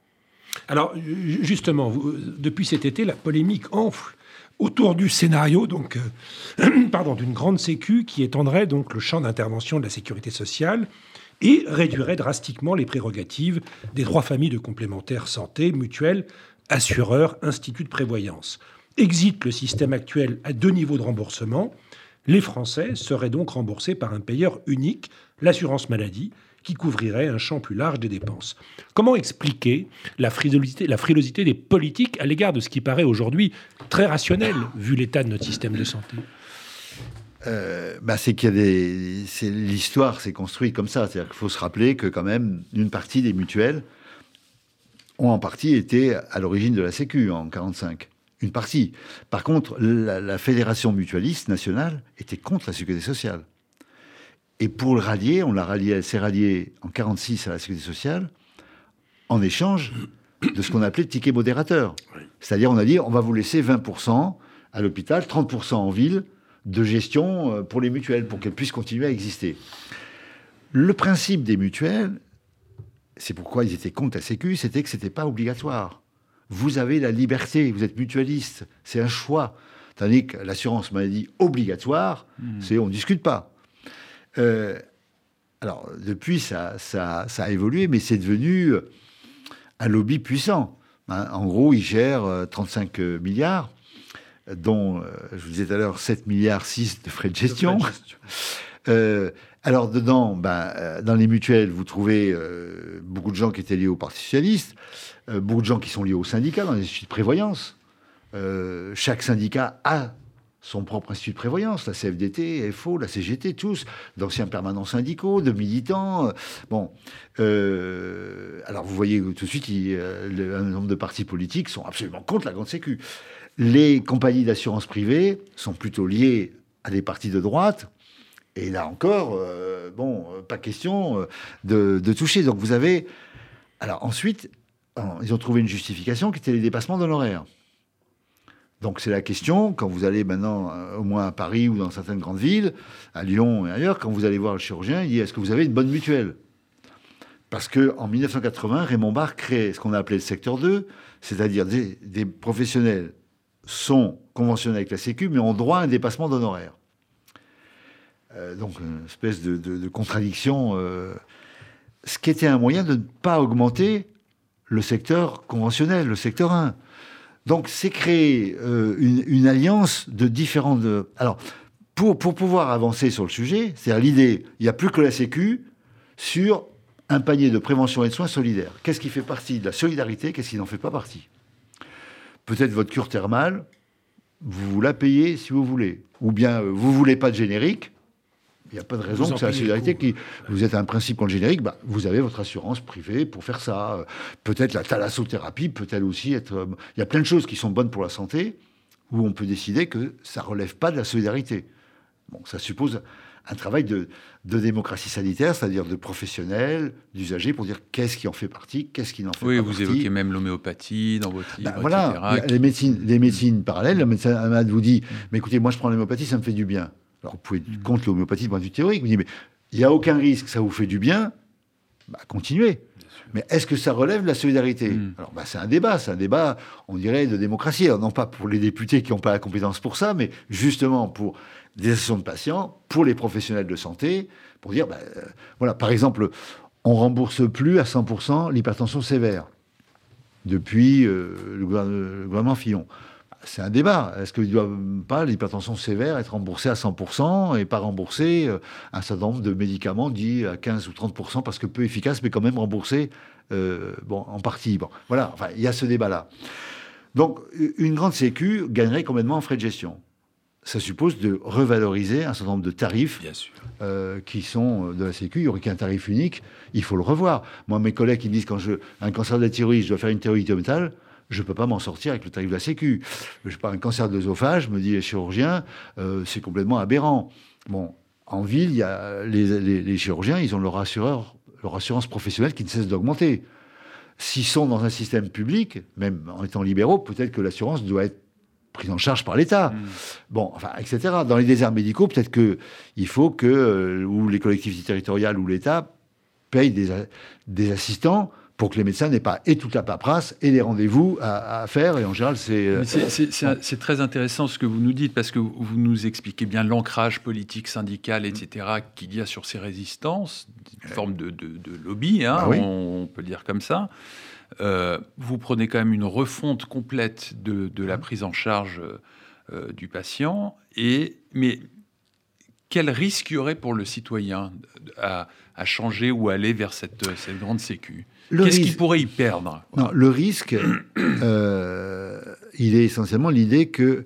Alors justement, depuis cet été, la polémique enfle autour du scénario donc euh, pardon d'une grande sécu qui étendrait donc le champ d'intervention de la sécurité sociale et réduirait drastiquement les prérogatives des trois familles de complémentaires santé, mutuelles, assureurs, instituts de prévoyance. Exit le système actuel à deux niveaux de remboursement. Les Français seraient donc remboursés par un payeur unique, l'assurance maladie, qui couvrirait un champ plus large des dépenses. Comment expliquer la frilosité, la frilosité des politiques à l'égard de ce qui paraît aujourd'hui très rationnel, vu l'état de notre système de santé? Euh, bah c'est qu'il y a des, l'histoire s'est construite comme ça. C'est-à-dire qu'il faut se rappeler que quand même une partie des mutuelles ont en partie été à l'origine de la Sécu en 45. Une partie. Par contre, la, la fédération mutualiste nationale était contre la sécurité sociale. Et pour le rallier, on l'a rallié, s'est rallié en 46 à la sécurité sociale en échange de ce qu'on appelait ticket modérateur. C'est-à-dire, on a dit, on va vous laisser 20% à l'hôpital, 30% en ville de gestion euh, pour les mutuelles, pour qu'elles puissent continuer à exister. Le principe des mutuelles, c'est pourquoi ils étaient contre la Sécu, c'était que ce n'était pas obligatoire. Vous avez la liberté, vous êtes mutualiste, c'est un choix. Tandis que l'assurance maladie obligatoire, hmm. c'est on ne discute pas. Euh, alors, depuis, ça, ça, a évolué, mais c'est devenu un lobby puissant. Hein. en gros, il gère 35 euh, milliards, dont, euh, je vous disais tout à l'heure, 7 milliards 6 de frais de gestion. alors, dedans, ben, dans les mutuelles, vous trouvez beaucoup de gens qui étaient liés au Parti Socialiste, beaucoup de gens qui sont liés au syndicat, dans les instituts de prévoyance. chaque syndicat a son propre institut de prévoyance, la CFDT, FO, la CGT, tous, d'anciens permanents syndicaux, de militants. Euh, bon, euh, alors vous voyez tout de suite, un nombre de partis politiques sont absolument contre la grande sécu. Les compagnies d'assurance privée sont plutôt liées à des partis de droite. Et là encore, euh, bon, pas question de, de, toucher. Donc vous avez. Alors ensuite, ils ont trouvé une justification qui était les dépassements d'honoraires. Donc c'est la question, quand vous allez maintenant euh, au moins à Paris ou dans certaines grandes villes, à Lyon et ailleurs, quand vous allez voir le chirurgien, il dit est-ce que vous avez une bonne mutuelle? Parce qu'en 1980, Raymond Barre crée ce qu'on a le secteur 2, c'est-à-dire des, professionnels sont conventionnés avec la Sécu, mais ont droit à un dépassement d'honoraires. Euh, donc une espèce de, contradiction, euh, ce qui était un moyen de ne pas augmenter le secteur conventionnel, le secteur 1. Donc c'est créé euh, une, alliance de différentes... Alors, pour, pour pouvoir avancer sur le sujet, c'est-à-dire l'idée, il n'y a plus que la Sécu sur un panier de prévention et de soins solidaires. Qu'est-ce qui fait partie de la solidarité, qu'est-ce qui n'en fait pas partie? Peut-être votre cure thermale, vous la payez si vous voulez. Ou bien euh, vous voulez pas de générique, il n'y a pas de raison que c'est la solidarité qui. Vous êtes un principe en générique, bah, vous avez votre assurance privée pour faire ça. Peut-être la thalassothérapie peut-elle aussi être. Euh, il y a plein de choses qui sont bonnes pour la santé où on peut décider que ça relève pas de la solidarité. Bon, ça suppose un travail de, démocratie sanitaire, c'est-à-dire de professionnels, d'usagers, pour dire qu'est-ce qui en fait partie, qu'est-ce qui n'en fait pas partie. Oui, vous évoquez même l'homéopathie dans votre livre, ben voilà, les médecines, les médecines parallèles, le médecin vous dit, mais écoutez, moi je prends l'homéopathie, ça me fait du bien. Alors, vous pouvez mm. contre l'homéopathie du point de vue théorique. Vous dites, mais il n'y a aucun risque, ça vous fait du bien, bah, continuez. Mais est-ce que ça relève de la solidarité mm. Alors, bah, c'est un débat, c'est un débat, on dirait, de démocratie. non pas pour les députés qui n'ont pas la compétence pour ça, mais justement pour des associations de patients, pour les professionnels de santé, pour dire, bah, euh, voilà, par exemple, on rembourse plus à 100% l'hypertension sévère. depuis le, gouvernement Fillon c'est un débat. Est-ce qu'il ne doit pas l'hypertension sévère être remboursée à 100% et pas rembourser un certain nombre de médicaments dits à 15 ou 30% parce que peu efficaces, mais quand même remboursés en partie Voilà, il y a ce débat-là. Donc, une grande sécu gagnerait complètement en frais de gestion. Ça suppose de revaloriser un certain nombre de tarifs euh, qui sont euh, de la sécu. Il n'y aurait qu'un tarif unique. Il faut le revoir. Moi, mes collègues qui me disent quand je un cancer de la thyroïde, je dois faire une thyroïde métal, je ne peux pas m'en sortir avec le tarif de la Sécu. Je sais pas, un cancer de l'œsophage, me dit les chirurgiens, euh, c'est complètement aberrant. Bon, en ville, il y a les, les, chirurgiens, ils ont leur assureur, leur assurance professionnelle qui ne cesse d'augmenter. S'ils sont dans un système public, même en étant libéraux, peut-être que l'assurance doit être prise en charge par l'État. Hmm. Bon, enfin, etc. Dans les déserts médicaux, peut-être qu'il faut que euh, ou les collectivités territoriales ou l'État payent des, des assistants pour que les médecins n'aient pas et toute la paperasse et les rendez-vous à, faire. Et en général, c'est... Euh, c'est très intéressant ce que vous nous dites, parce que vous nous expliquez bien l'ancrage politique, syndical, etc., qu'il y a sur ces résistances, une forme de, lobby, hein, ah on, peut le dire comme ça. Euh, vous prenez quand même une refonte complète de, la prise en charge euh, du patient, et, mais quel risque y aurait pour le citoyen à, changer ou aller vers cette, cette grande sécu? Qu'est-ce qu'il pourrait y perdre? Non, le risque, euh, il est essentiellement l'idée que.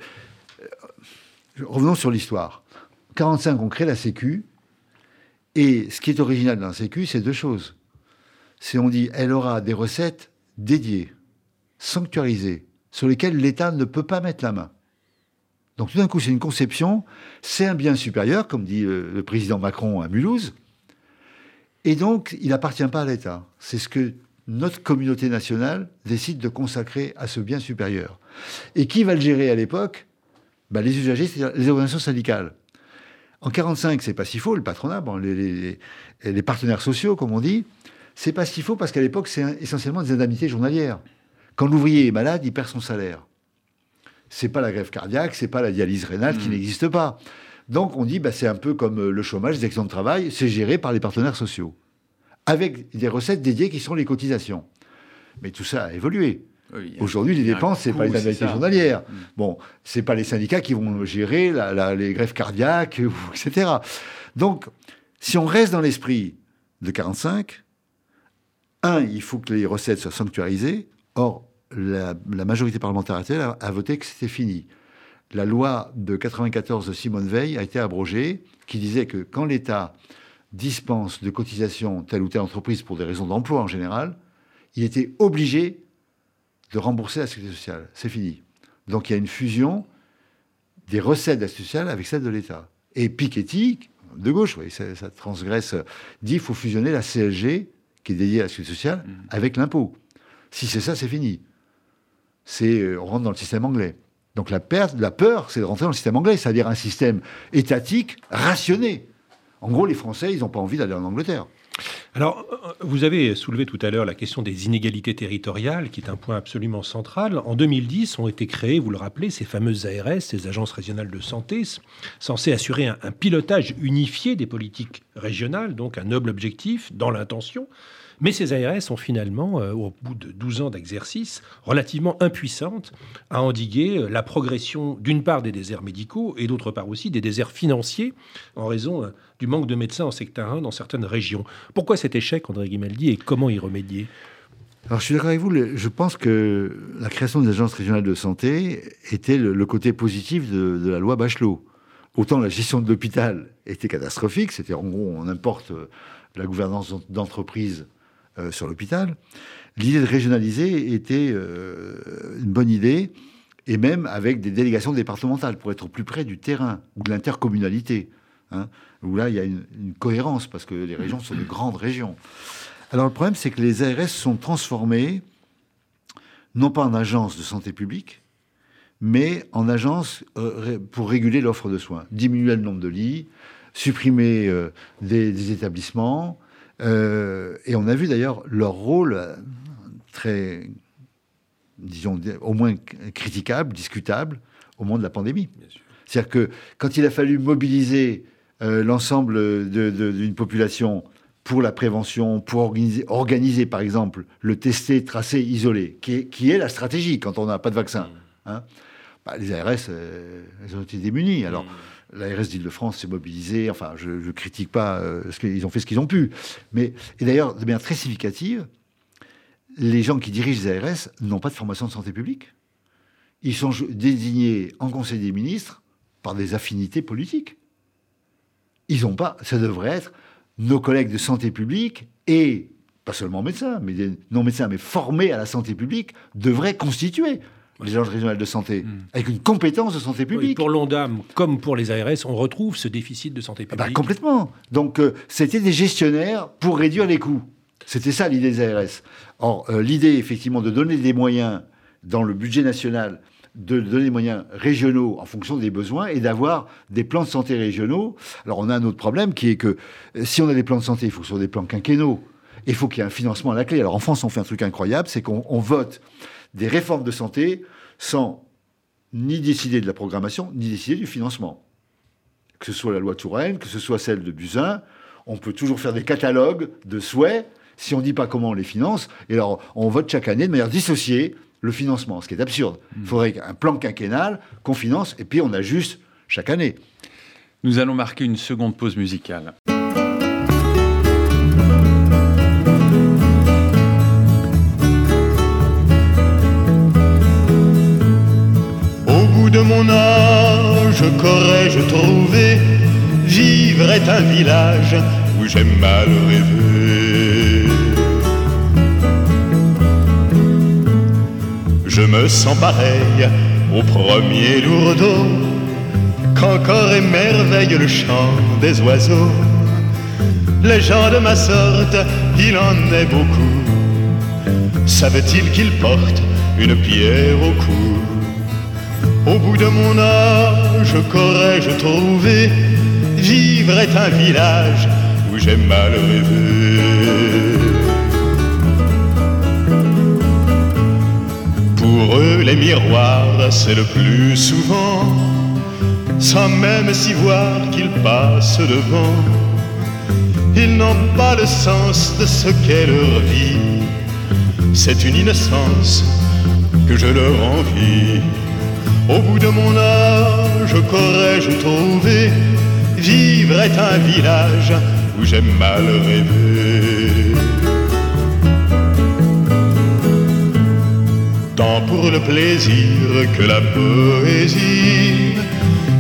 Revenons sur l'histoire. 45, on crée la Sécu, et ce qui est original dans la Sécu, c'est deux choses. C'est on dit, elle aura des recettes dédiées, sanctuarisées, sur lesquelles l'État ne peut pas mettre la main. Donc tout d'un coup, c'est une conception, c'est un bien supérieur, comme dit le président Macron à Mulhouse, et donc, il n'appartient pas à l'État. C'est ce que notre communauté nationale décide de consacrer à ce bien supérieur. Et qui va le gérer à l'époque? Ben, Les usagers, c'est-à-dire les organisations syndicales. En 45, c'est pas si faux, le patronat, les, partenaires sociaux, comme on dit, c'est pas si faux parce qu'à l'époque, c'est essentiellement des indemnités journalières. Quand l'ouvrier est malade, il perd son salaire. C'est pas la grève cardiaque, c'est pas la dialyse rénale qui mmh. n'existe pas. Donc on dit, bah, c'est un peu comme euh, le chômage, les accidents de travail, c'est géré par les partenaires sociaux, avec des recettes dédiées qui sont les cotisations. Mais tout ça a évolué. Aujourd'hui, les dépenses, c'est pas les indemnités journalières. Mm. Bon, c'est pas les syndicats qui vont gérer les grèves cardiaques, etc. Donc, si on reste dans l'esprit de 45, un, il faut que les recettes soient sanctuarisées. Or, la, majorité parlementaire a, voté que c'était fini la loi de 94 de Simone Veil a été abrogée, qui disait que quand l'État dispense de cotisation telle ou telle entreprise pour des raisons d'emploi en général, il était obligé de rembourser la sécurité sociale. C'est fini. Donc il y a une fusion des recettes de la sociale avec celles de l'État. Et Piketty, de gauche, oui, ça, transgresse, dit qu'il faut fusionner la CSG, qui est dédiée à la sécurité sociale, mmh. avec l'impôt. Si c'est ça, c'est fini. C'est, euh, on rentre dans le système anglais. Donc la, perte, la peur, c'est de rentrer dans le système anglais, c'est-à-dire un système étatique rationné. En gros, les Français, ils n'ont pas envie d'aller en Angleterre. Alors, vous avez soulevé tout à l'heure la question des inégalités territoriales, qui est un point absolument central. En 2010, ont été créées, vous le rappelez, ces fameuses ARS, ces agences régionales de santé, censées assurer un, un pilotage unifié des politiques régionales, donc un noble objectif dans l'intention. Mais ces ARS sont finalement, euh, au bout de 12 ans d'exercice, relativement impuissantes à endiguer euh, la progression d'une part des déserts médicaux et d'autre part aussi des déserts financiers en raison euh, du manque de médecins en secteur 1 dans certaines régions. Pourquoi cet échec, André Guimaldi, et comment y remédier? Alors, je suis d'accord avec vous. Je pense que la création des agences régionales de santé était le, côté positif de, de, la loi Bachelot. Autant la gestion de l'hôpital était catastrophique, c'était en gros, on importe la gouvernance d'entreprise euh, sur l'hôpital. L'idée de régionaliser était euh, une bonne idée, et même avec des délégations départementales pour être plus près du terrain ou de l'intercommunalité, hein, où là il y a une, cohérence parce que les régions sont de grandes régions. Alors le problème, c'est que les ARS sont transformées non pas en agences de santé publique, mais en agences euh, pour réguler l'offre de soins, diminuer le nombre de lits, supprimer des, établissements, euh, et on a vu d'ailleurs leur rôle euh, très, disons, au moins critiquable, discutable au moment de la pandémie. C'est-à-dire que quand il a fallu mobiliser euh, l'ensemble d'une population pour la prévention, pour organiser, organiser par exemple le tester, tracer, isoler, qui est, qui est la stratégie quand on n'a pas de vaccin. Hein. Bah, les ARS, euh, elles ont été démunies. Alors, l'ARS d'Île-de-France s'est mobilisée. Enfin, je ne critique pas euh, ce qu'ils ont fait ce qu'ils ont pu. Mais, et d'ailleurs, de manière très significative, les gens qui dirigent les ARS n'ont pas de formation de santé publique. Ils sont désignés en Conseil des ministres par des affinités politiques. Ils n'ont pas. Ça devrait être nos collègues de santé publique et pas seulement médecins, mais non médecins, mais formés à la santé publique, devraient constituer les agences régionales de santé, hmm. avec une compétence de santé publique. pour l'ONDAM, comme pour les ARS, on retrouve ce déficit de santé ah bah, publique. complètement. Donc, euh, c'était des gestionnaires pour réduire les coûts. C'était ça l'idée des ARS. Or, euh, l'idée, effectivement, de donner des moyens dans le budget national de donner des moyens régionaux en fonction des besoins et d'avoir des plans de santé régionaux. Alors on a un autre problème qui est que euh, si on a des plans de santé, il faut que ce soit des plans quinquennaux. Il faut qu'il y ait un financement à la clé. Alors en France, on fait un truc incroyable, c'est qu'on vote des réformes de santé sans ni décider de la programmation, ni décider du financement. Que ce soit la loi Touraine, que ce soit celle de Buzyn, on peut toujours faire des catalogues de souhaits si on ne dit pas comment on les finance. Et alors, on vote chaque année de manière dissociée le financement, ce qui est absurde. Il faudrait un plan quinquennal qu'on finance et puis on ajuste chaque année. Nous allons marquer une seconde pause musicale. De mon âge, qu'aurais-je trouvé? Vivre est un village où j'ai mal rêvé. Je me sens pareil au premier lourdeau qu'encore émerveille le chant des oiseaux. Les gens de ma sorte, il en est beaucoup. Savent-ils qu'ils portent une pierre au cou? Au bout de mon âge, qu'aurais-je trouvé? Vivre est un village où j'ai mal rêvé. Pour eux, les miroirs, c'est le plus souvent, sans même s'y voir qu'ils passent devant. Ils n'ont pas le sens de ce qu'est leur vie. C'est une innocence que je leur envie. Au bout de mon âge, qu'aurais-je trouvé? Vivre est un village où j'ai mal rêvé. tant pour le plaisir que la poésie.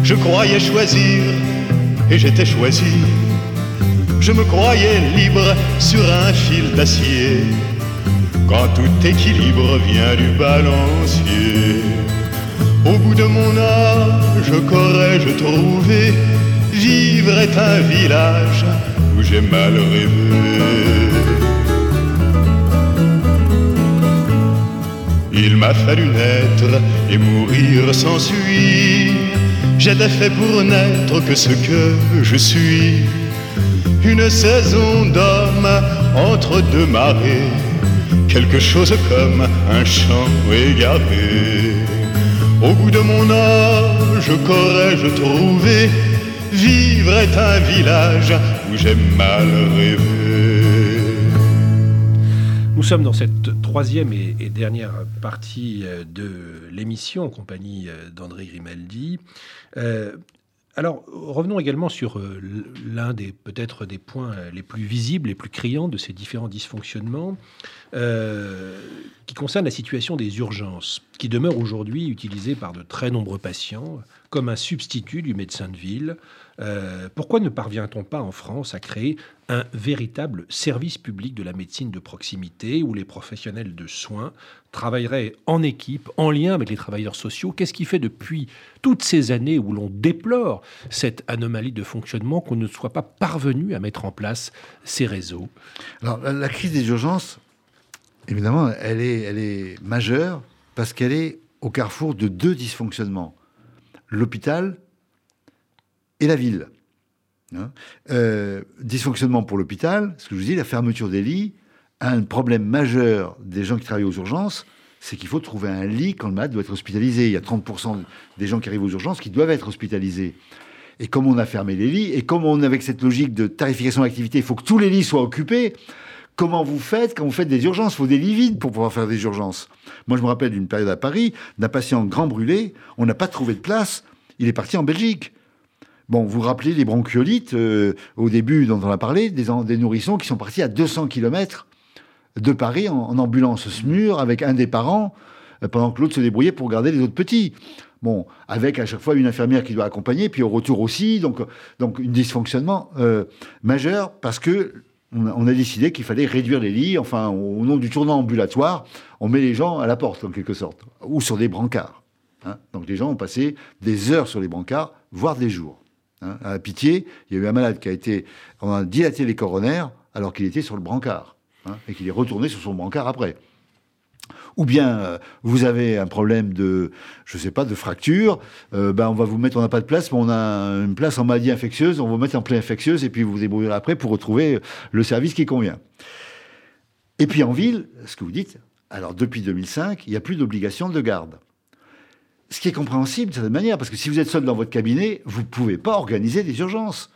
Je croyais choisir et j'étais choisi. Je me croyais libre sur un fil d'acier. Quand tout équilibre vient du balancier. Au bout de mon âge, qu'aurais-je trouvé? Vivre est un village où j'ai mal rêvé. Il m'a fallu naître et mourir s'ensuit. J'étais fait pour n'être que ce que je suis. Une saison d'homme entre deux marées. Quelque chose comme un champ égaré. Au bout de mon âge, qu'aurais-je trouvé? Vivre est un village où j'ai mal rêvé. Nous sommes dans cette troisième et, dernière partie euh, de l'émission en compagnie euh, d'André Grimaldi. Euh, alors, revenons également sur l'un des peut-être des points les plus visibles, les plus criants de ces différents dysfonctionnements, qui concerne la situation des urgences, qui demeure aujourd'hui utilisée par de très nombreux patients comme un substitut du médecin de ville. Euh, pourquoi ne parvient-on pas en France à créer un véritable service public de la médecine de proximité où les professionnels de soins travailleraient en équipe, en lien avec les travailleurs sociaux Qu'est-ce qui fait depuis toutes ces années où l'on déplore cette anomalie de fonctionnement qu'on ne soit pas parvenu à mettre en place ces réseaux? Alors, la crise des urgences, évidemment, elle est, elle est majeure parce qu'elle est au carrefour de deux dysfonctionnements l'hôpital et la ville. Hein. Euh, dysfonctionnement pour l'hôpital, ce que je vous dis, la fermeture des lits, un problème majeur des gens qui travaillent aux urgences, c'est qu'il faut trouver un lit quand le malade doit être hospitalisé. Il y a 30% des gens qui arrivent aux urgences qui doivent être hospitalisés. Et comme on a fermé les lits, et comme on avec cette logique de tarification d'activité, il faut que tous les lits soient occupés. Comment vous faites quand vous faites des urgences? Il faut des lits vides pour pouvoir faire des urgences. Moi, je me rappelle d'une période à Paris, d'un patient grand brûlé, on n'a pas trouvé de place, il est parti en Belgique. Bon, vous vous rappelez les bronchiolites, euh, au début dont on a parlé, des, nourrissons qui sont partis à 200 km de Paris en, ambulance SMUR avec un des parents, euh, pendant que l'autre se débrouillait pour garder les autres petits. Bon, avec à chaque fois une infirmière qui doit accompagner, puis au retour aussi, donc, donc un dysfonctionnement euh, majeur parce que on a, décidé qu'il fallait réduire les lits. Enfin, au nom du tournant ambulatoire, on met les gens à la porte en quelque sorte, ou sur des brancards. Hein. Donc les gens ont passé des heures sur les brancards, voire des jours. Hein. À pitié, il y a eu un malade qui a été, on a dilaté les coronaires alors qu'il était sur le brancard hein, et qu'il est retourné sur son brancard après ou bien euh, vous avez un problème de, je sais pas, de fracture, euh, ben on va vous mettre, on n'a pas de place, mais on a une place en maladie infectieuse, on va vous mettre en plaie infectieuse et puis vous vous débrouillerez après pour retrouver le service qui convient. Et puis en ville, ce que vous dites, alors depuis 2005, il n'y a plus d'obligation de garde. Ce qui est compréhensible de cette manière, parce que si vous êtes seul dans votre cabinet, vous ne pouvez pas organiser des urgences.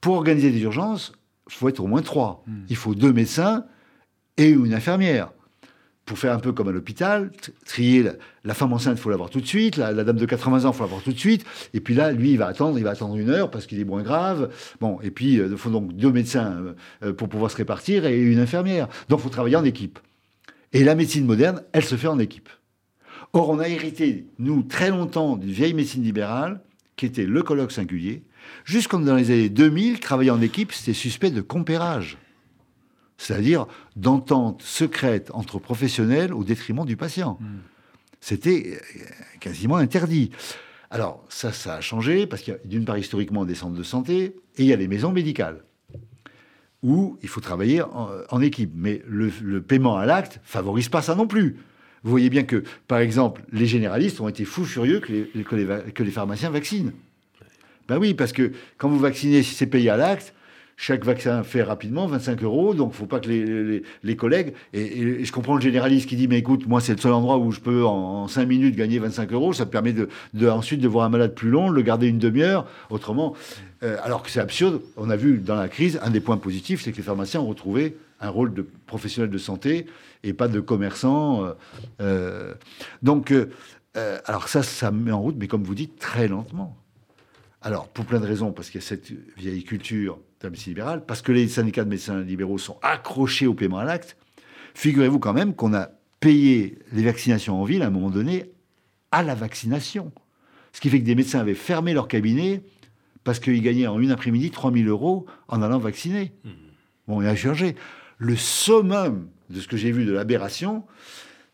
Pour organiser des urgences, faut être au moins trois. Hmm. Il faut deux médecins et une infirmière pour faire un peu comme à l'hôpital, trier la, femme enceinte, il faut l'avoir tout de suite, la, dame de 80 ans, il faut l'avoir tout de suite, et puis là, lui, il va attendre, il va attendre une heure parce qu'il est moins grave. Bon, et puis euh, il faut donc deux médecins euh, euh, pour pouvoir se répartir et une infirmière. Donc il faut travailler en équipe. Et la médecine moderne, elle se fait en équipe. Or, on a hérité, nous, très longtemps, d'une vieille médecine libérale, qui était le colloque singulier. Jusqu'en dans les années 2000, travailler en équipe, c'était suspect de compérage c'est-à-dire d'entente secrète entre professionnels au détriment du patient. Hmm. C'était euh, quasiment interdit. Alors ça, ça a changé parce qu'il y a d'une part historiquement des centres de santé et il y a les maisons médicales où il faut travailler en, équipe. Mais le, paiement à l'acte favorise pas ça non plus. Vous voyez bien que, par exemple, les généralistes ont été fous furieux que les, que les pharmaciens vaccinent. Ben oui, parce que quand vous vaccinez, si c'est payé à l'acte, chaque vaccin fait rapidement 25 euros, donc faut pas que les, collègues. Et, je comprends le généraliste qui dit Mais écoute, moi, c'est le seul endroit où je peux en, 5 minutes gagner 25 euros. Ça me permet de, ensuite de voir un malade plus long, le garder une demi-heure. Autrement, euh, alors que c'est absurde, on a vu dans la crise, un des points positifs, c'est que les pharmaciens ont retrouvé un rôle de professionnel de santé et pas de commerçant. Euh, euh, donc, alors ça, ça met en route, mais comme vous dites, très lentement. Alors, pour plein de raisons, parce qu'il y a cette vieille culture de la médecine libérale, parce que les syndicats de médecins libéraux sont accrochés au paiement à l'acte, figurez-vous quand même qu'on a payé les vaccinations en ville à un moment donné à la vaccination. Ce qui fait que des médecins avaient fermé leur cabinet parce qu'ils gagnaient en une après-midi 3000 euros en allant vacciner. Mmh. Bon, il a changé. Le summum de ce que j'ai vu de l'aberration,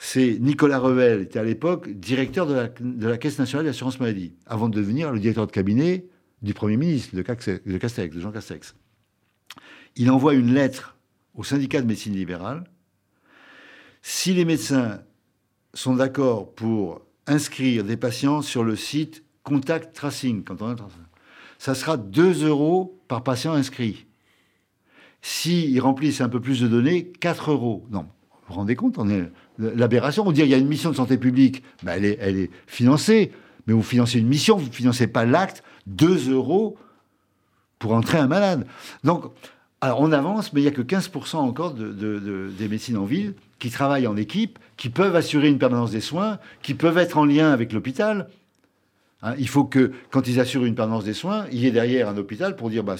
c'est Nicolas Revel, était à l'époque directeur de la, Caisse nationale d'assurance maladie, avant de devenir le directeur de cabinet du Premier ministre, de Castex, de Jean Castex. Il envoie une lettre au syndicat de médecine libérale. Si les médecins sont d'accord pour inscrire des patients sur le site Contact Tracing, ça sera 2 euros par patient inscrit. S'ils remplissent un peu plus de données, 4 euros. Non, vous vous rendez compte, on est l'aberration. On dit qu'il y a une mission de santé publique, elle, est, financée, mais vous financez une mission, vous ne financez pas l'acte, 2 euros pour entrer un malade. Donc, on avance, mais il n'y a que 15% encore de, des médecines en ville qui travaillent en équipe, qui peuvent assurer une permanence des soins, qui peuvent être en lien avec l'hôpital. Hein, il faut que, quand ils assurent une permanence des soins, il y ait derrière un hôpital pour dire, bah,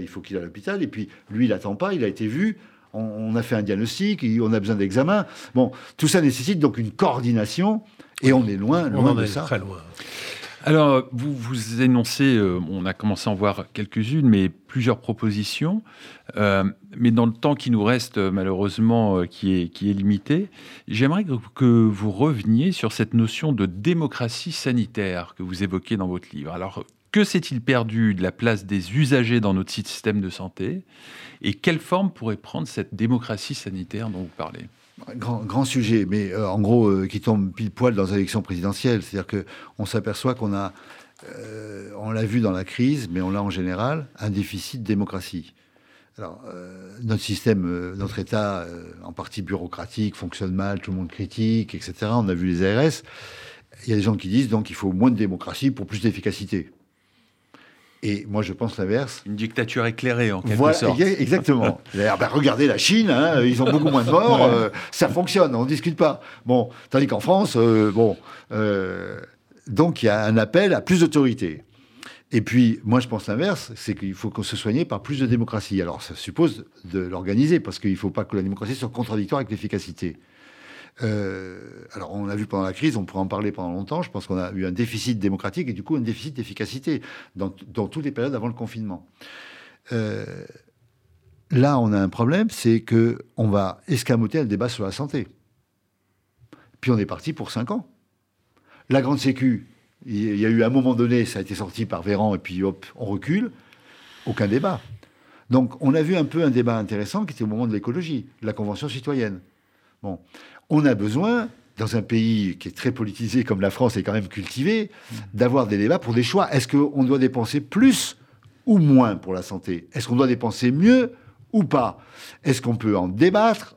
il faut qu'il à l'hôpital, et puis lui, il n'attend pas, il a été vu, on, a fait un diagnostic, on a besoin d'examen. Bon, tout ça nécessite donc une coordination et on est loin, loin on de est ça. Très loin. Alors, vous, vous énoncez, euh, on a commencé à en voir quelques-unes, mais plusieurs propositions. Euh, mais dans le temps qui nous reste, malheureusement, euh, qui, est, qui est limité, j'aimerais que, que, vous reveniez sur cette notion de démocratie sanitaire que vous évoquez dans votre livre. Alors, que s'est-il perdu de la place des usagers dans notre système de santé Et quelle forme pourrait prendre cette démocratie sanitaire dont vous parlez? Grand, grand, sujet, mais euh, en gros, euh, qui tombe pile poil dans l'élection présidentielle. C'est-à-dire qu'on s'aperçoit qu'on a, euh, on l'a vu dans la crise, mais on l'a en général, un déficit de démocratie. Alors, notre système, notre État, en partie bureaucratique, fonctionne mal, tout le monde critique, etc. On a vu les ARS. Il y a des gens qui disent donc qu'il faut moins de démocratie pour plus d'efficacité. Et moi, je pense l'inverse. Une dictature éclairée, en quelque Voilà, sorte. exa- exactement. Ben, regardez la Chine, hein, ils ont beaucoup moins de morts, euh, ça fonctionne, on ne discute pas. Bon, tandis qu'en France, euh, bon, euh, donc il y a un appel à plus d'autorité. Et puis, moi, je pense l'inverse, c'est qu'il faut qu'on se soigne par plus de démocratie. Alors, ça suppose de l'organiser, parce qu'il ne faut pas que la démocratie soit contradictoire avec l'efficacité. Euh, alors, on l'a vu pendant la crise, on pourrait en parler pendant longtemps. Je pense qu'on a eu un déficit démocratique et du coup un déficit d'efficacité dans, toutes les périodes avant le confinement. Euh, là, on a un problème, c'est que on va escamoter le débat sur la santé. Puis on est parti pour cinq ans. La grande sécu, il y a eu un moment donné, ça a été sorti par Véran, et puis hop, on recule. Aucun débat. Donc, on a vu un peu un débat intéressant qui était au moment de l'écologie, la Convention citoyenne. Bon, on a besoin, dans un pays qui est très politisé comme la France est quand même cultivé, d'avoir des débats pour des choix. Est-ce qu'on doit dépenser plus ou moins pour la santé? Est-ce qu'on doit dépenser mieux ou pas? Est-ce qu'on peut en débattre?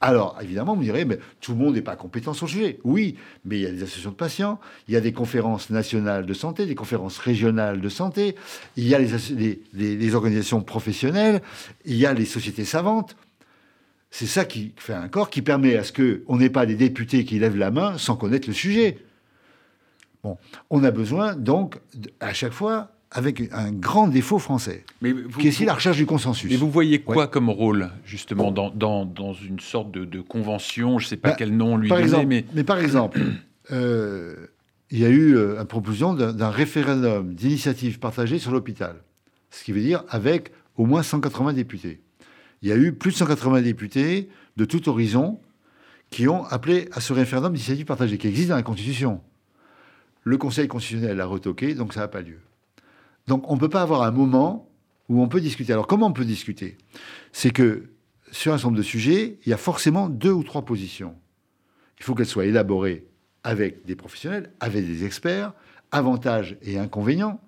Alors, évidemment, vous me direz, mais tout le monde n'est pas compétent sur le sujet. Oui, mais il y a des associations de patients, il y a des conférences nationales de santé, des conférences régionales de santé, il y a les organisations professionnelles, il y a les sociétés savantes. C'est ça qui fait un corps qui permet à ce qu'on n'ait pas des députés qui lèvent la main sans connaître le sujet. Bon, on a besoin donc, à chaque fois, avec un grand défaut français, Mais vous, qui est aussi la recherche du consensus. mais vous voyez quoi comme rôle, justement, dans, dans, dans une sorte de, de convention Je ne sais pas Bah, quel nom lui par donner, exemple, mais mais... par exemple, euh, il y a eu euh, une proposition d'un d'un référendum d'initiative partagée sur l'hôpital. Ce qui veut dire avec au moins 180 députés. Il y a eu plus de 180 députés de tout horizon qui ont appelé à ce référendum d'initiative partagée, qui existe dans la Constitution. Le Conseil constitutionnel l'a retoqué, donc ça n'a pas lieu. Donc on ne peut pas avoir un moment où on peut discuter. Alors comment on peut discuter? C'est que sur un certain de sujets, il y a forcément deux ou trois positions. Il faut qu'elles soient élaborées avec des professionnels, avec des experts, avantages et inconvénients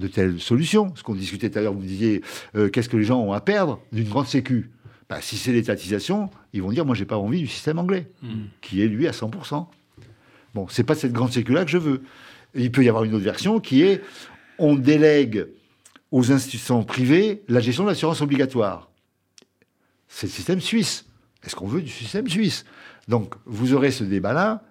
de telles solutions. Ce qu'on discutait tout à l'heure, vous me disiez, euh, qu'est-ce que les gens ont à perdre d'une grande sécu? Bah, Si c'est l'étatisation, ils vont dire, moi, j'ai pas envie du système anglais, qui est, lui, à 100%. Bon, c'est pas cette grande sécu-là que je veux. Il peut y avoir une autre version qui est, on délègue aux institutions privées la gestion de l'assurance obligatoire. C'est le système suisse. Est-ce qu'on veut du système suisse? Donc, vous aurez ce débat-là,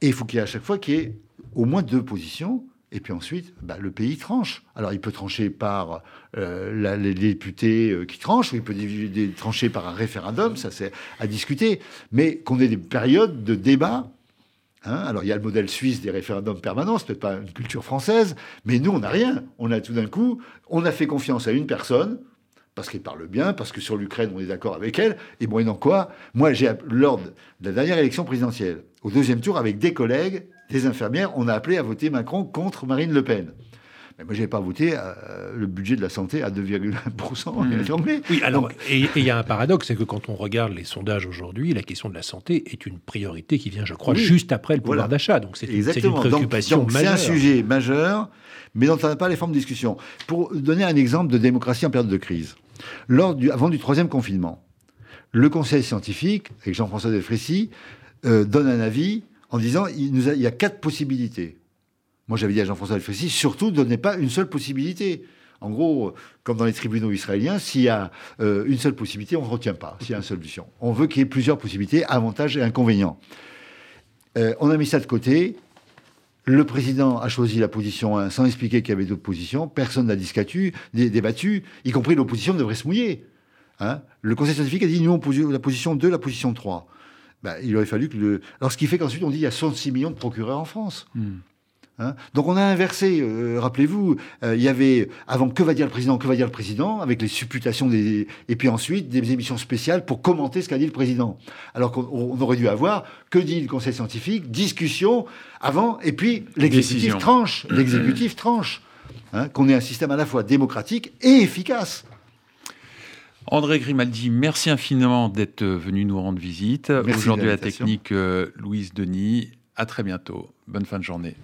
et il faut qu'il y ait à chaque fois qu'il y ait au moins deux positions, et puis ensuite, bah, le pays tranche. Alors, il peut trancher par euh, les députés euh, qui tranchent, ou il peut trancher par un référendum, ça c'est à discuter, mais qu'on ait des périodes de débat. hein. Alors, il y a le modèle suisse des référendums permanents, c'est peut-être pas une culture française, mais nous, on n'a rien. On a tout d'un coup, on a fait confiance à une personne, parce qu'elle parle bien, parce que sur l'Ukraine, on est d'accord avec elle. Et moyennant quoi, moi, j'ai, lors de la dernière élection présidentielle, au deuxième tour, avec des collègues, des infirmières, on a appelé à voter Macron contre Marine Le Pen. Mais moi, je n'avais pas voté euh, le budget de la santé à 2,1% en anglais. Oui, alors, Donc, et il y a un paradoxe, c'est que quand on regarde les sondages aujourd'hui, la question de la santé est une priorité qui vient, je crois, Oui. juste après le pouvoir Voilà. d'achat. Donc c'est une. Donc- préoccupation donc, c'est majeure. un sujet majeur, mais dont on n'a pas les formes de discussion. Pour donner un exemple de démocratie en période de crise, lors du, avant du troisième confinement, le Conseil scientifique, avec Jean-François Delfrécy, euh, donne un avis en disant il, y a quatre possibilités. Moi, j'avais dit à Jean-François Delfrécy, surtout, ne donnez pas une seule possibilité. En gros, comme dans les tribunaux israéliens, s'il y a euh, une seule possibilité, on ne retient pas, s'il y a une solution. On veut qu'il y ait plusieurs possibilités, avantages et inconvénients. Euh, on a mis ça de côté. Le président a choisi la position 1 sans expliquer qu'il y avait d'autres positions. Personne n'a débattu, y compris l'opposition devrait se mouiller. Hein le Conseil scientifique a dit nous, on la position 2, la position 3. Ben, il aurait fallu que le. Alors, ce qui fait qu'ensuite, on dit il y a 66 millions de procureurs en France. Hein? Donc on a inversé, euh, rappelez-vous, euh, il y avait avant que va dire le président, que va dire le président, avec les supputations des... Et puis ensuite des émissions spéciales pour commenter ce qu'a dit le président. Alors qu'on on aurait dû avoir, que dit le conseil scientifique, discussion avant, et puis l'exécutif tranche. L'exécutif tranche. Hein, qu'on ait un système à la fois démocratique et efficace. André Grimaldi, merci infiniment d'être venu nous rendre visite. Aujourd'hui, la technique, euh, Louise Denis. À très bientôt. Bonne fin de journée.